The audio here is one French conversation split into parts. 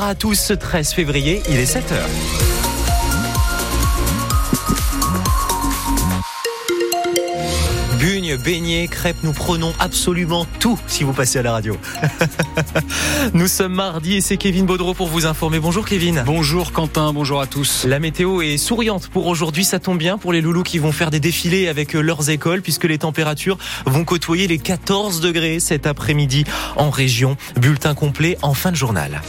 à tous ce 13 février, il est 7h. Bugne, beignets, crêpes, nous prenons absolument tout si vous passez à la radio. nous sommes mardi et c'est Kevin Baudreau pour vous informer. Bonjour Kevin. Bonjour Quentin, bonjour à tous. La météo est souriante pour aujourd'hui, ça tombe bien pour les loulous qui vont faire des défilés avec leurs écoles puisque les températures vont côtoyer les 14 degrés cet après-midi en région. Bulletin complet en fin de journal.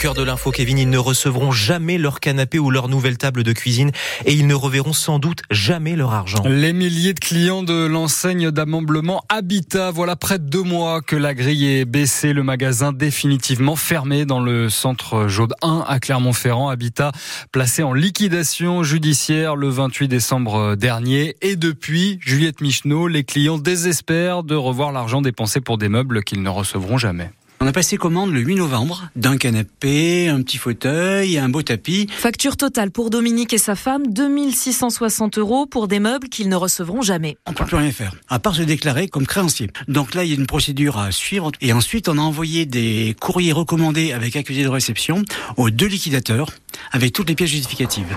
Cœur de l'info, Kevin, ils ne recevront jamais leur canapé ou leur nouvelle table de cuisine et ils ne reverront sans doute jamais leur argent. Les milliers de clients de l'enseigne d'ameublement Habitat, voilà près de deux mois que la grille est baissée, le magasin définitivement fermé dans le centre Jaude 1 à Clermont-Ferrand. Habitat placé en liquidation judiciaire le 28 décembre dernier et depuis, Juliette Michneau, les clients désespèrent de revoir l'argent dépensé pour des meubles qu'ils ne recevront jamais. On a passé commande le 8 novembre d'un canapé, un petit fauteuil, un beau tapis. Facture totale pour Dominique et sa femme, 2660 euros pour des meubles qu'ils ne recevront jamais. On ne peut plus rien faire, à part se déclarer comme créancier. Donc là, il y a une procédure à suivre. Et ensuite, on a envoyé des courriers recommandés avec accusé de réception aux deux liquidateurs, avec toutes les pièces justificatives.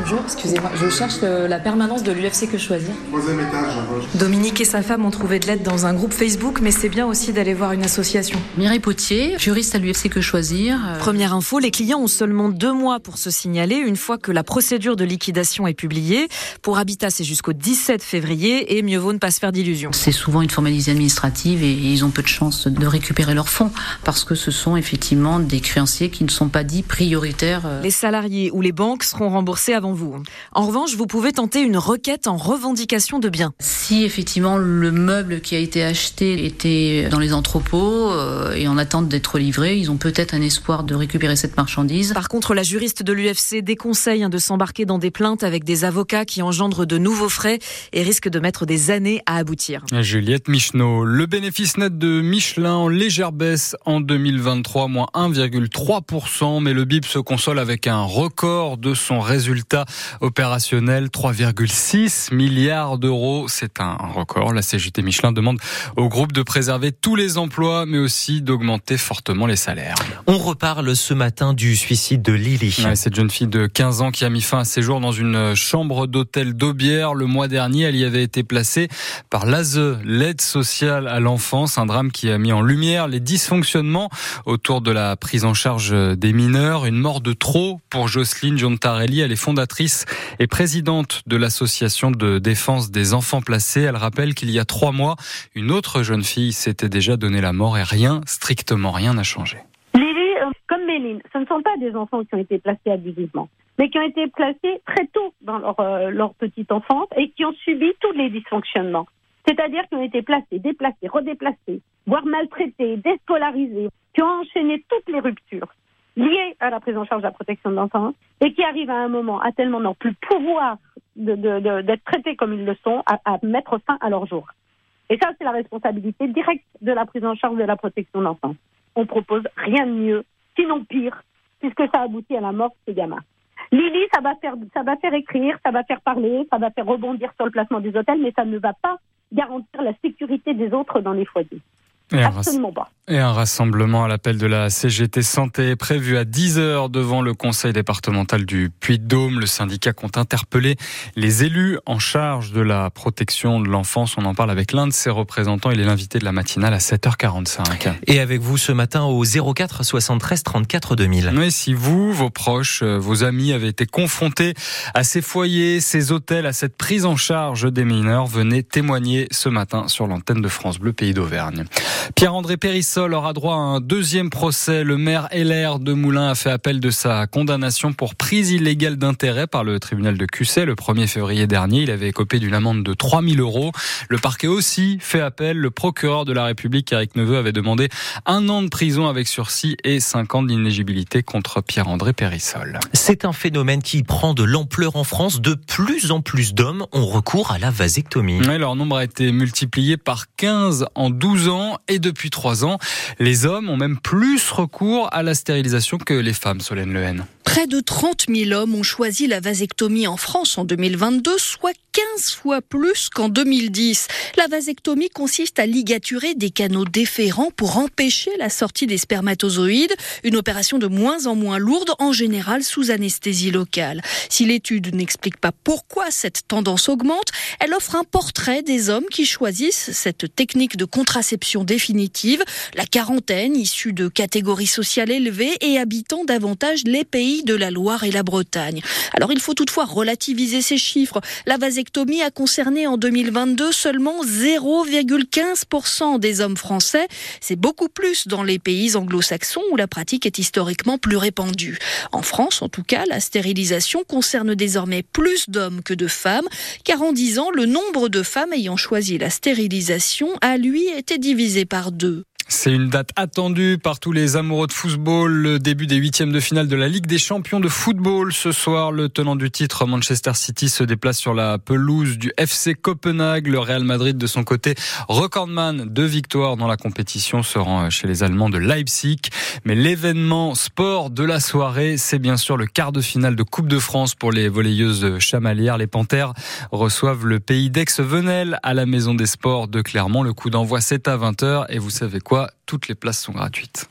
Bonjour, excusez-moi, je cherche la permanence de l'UFC que choisir. Troisième étage. Dominique et sa femme ont trouvé de l'aide dans un groupe Facebook, mais c'est bien aussi d'aller voir une association. Mireille Potier, juriste à l'UFC que choisir. Première info, les clients ont seulement deux mois pour se signaler une fois que la procédure de liquidation est publiée. Pour Habitat, c'est jusqu'au 17 février et mieux vaut ne pas se faire d'illusions. C'est souvent une formalité administrative et ils ont peu de chances de récupérer leurs fonds parce que ce sont effectivement des créanciers qui ne sont pas dits prioritaires. Les salariés ou les banques seront remboursés avant vous. En revanche, vous pouvez tenter une requête en revendication de biens. Si effectivement le meuble qui a été acheté était dans les entrepôts euh, et en attente d'être livré, ils ont peut-être un espoir de récupérer cette marchandise. Par contre, la juriste de l'UFC déconseille hein, de s'embarquer dans des plaintes avec des avocats qui engendrent de nouveaux frais et risquent de mettre des années à aboutir. Juliette Michneau, le bénéfice net de Michelin en légère baisse en 2023, moins 1,3%, mais le BIP se console avec un record de son résultat opérationnel, 3,6 milliards d'euros. C'est un record. La CGT Michelin demande au groupe de préserver tous les emplois, mais aussi d'augmenter fortement les salaires. On reparle ce matin du suicide de Lily. cette jeune fille de 15 ans qui a mis fin à ses jours dans une chambre d'hôtel d'Aubière. Le mois dernier, elle y avait été placée par l'ASE, l'aide sociale à l'enfance, un drame qui a mis en lumière les dysfonctionnements autour de la prise en charge des mineurs. Une mort de trop pour Jocelyne Giantarelli. Elle est fondatrice et présidente de l'association de défense des enfants placés. Elle rappelle qu'il y a trois mois, une autre jeune fille s'était déjà donné la mort et rien, strictement rien n'a changé. Lily, euh, comme Méline, ce ne sont pas des enfants qui ont été placés abusivement, mais qui ont été placés très tôt dans leur, euh, leur petite enfance et qui ont subi tous les dysfonctionnements. C'est-à-dire qui ont été placés, déplacés, redéplacés, voire maltraités, déscolarisés, qui ont enchaîné toutes les ruptures liées à la prise en charge de la protection de l'enfance et qui arrivent à un moment à tellement n'ont plus pouvoir d'être de, de, traités comme ils le sont, à, à, mettre fin à leur jour. Et ça, c'est la responsabilité directe de la prise en charge de la protection de l'enfance. On propose rien de mieux, sinon pire, puisque ça aboutit à la mort de ces gamins. Lily, ça va faire, ça va faire écrire, ça va faire parler, ça va faire rebondir sur le placement des hôtels, mais ça ne va pas garantir la sécurité des autres dans les foyers. Absolument pas. Et un rassemblement à l'appel de la CGT Santé prévu à 10h devant le conseil départemental du Puy-de-Dôme. Le syndicat compte interpeller les élus en charge de la protection de l'enfance. On en parle avec l'un de ses représentants. Il est l'invité de la matinale à 7h45. Et avec vous ce matin au 04 73 34 2000. Oui, si vous, vos proches, euh, vos amis avaient été confrontés à ces foyers, ces hôtels, à cette prise en charge des mineurs, venez témoigner ce matin sur l'antenne de France Bleu Pays d'Auvergne. Pierre-André Aura droit à un deuxième procès. Le maire LR de Moulins a fait appel de sa condamnation pour prise illégale d'intérêt par le tribunal de Cusset le 1er février dernier. Il avait écopé d'une amende de 3000 euros. Le parquet aussi fait appel. Le procureur de la République, Eric Neveu, avait demandé un an de prison avec sursis et cinq ans d'inéligibilité contre Pierre-André Périssol. C'est un phénomène qui prend de l'ampleur en France. De plus en plus d'hommes ont recours à la vasectomie. Leur nombre a été multiplié par 15 en 12 ans et depuis 3 ans, les hommes ont même plus recours à la stérilisation que les femmes, Solène Lehen. Près de 30 000 hommes ont choisi la vasectomie en France en 2022, soit 15 fois plus qu'en 2010. La vasectomie consiste à ligaturer des canaux déférents pour empêcher la sortie des spermatozoïdes, une opération de moins en moins lourde, en général sous anesthésie locale. Si l'étude n'explique pas pourquoi cette tendance augmente, elle offre un portrait des hommes qui choisissent cette technique de contraception définitive, la quarantaine issue de catégories sociales élevées et habitant davantage les pays de la Loire et la Bretagne. Alors il faut toutefois relativiser ces chiffres. La vasectomie a concerné en 2022 seulement 0,15% des hommes français. C'est beaucoup plus dans les pays anglo-saxons où la pratique est historiquement plus répandue. En France, en tout cas, la stérilisation concerne désormais plus d'hommes que de femmes, car en 10 ans, le nombre de femmes ayant choisi la stérilisation a lui été divisé par deux. C'est une date attendue par tous les amoureux de football. Le début des huitièmes de finale de la Ligue des champions de football. Ce soir, le tenant du titre, Manchester City, se déplace sur la pelouse du FC Copenhague. Le Real Madrid, de son côté, recordman de victoires dans la compétition, se rend chez les Allemands de Leipzig. Mais l'événement sport de la soirée, c'est bien sûr le quart de finale de Coupe de France pour les volleyeuses chamalières. Les Panthères reçoivent le pays d'Aix-Venelle à la Maison des Sports de Clermont. Le coup d'envoi, c'est à 20h. Et vous savez quoi? Toutes les places sont gratuites.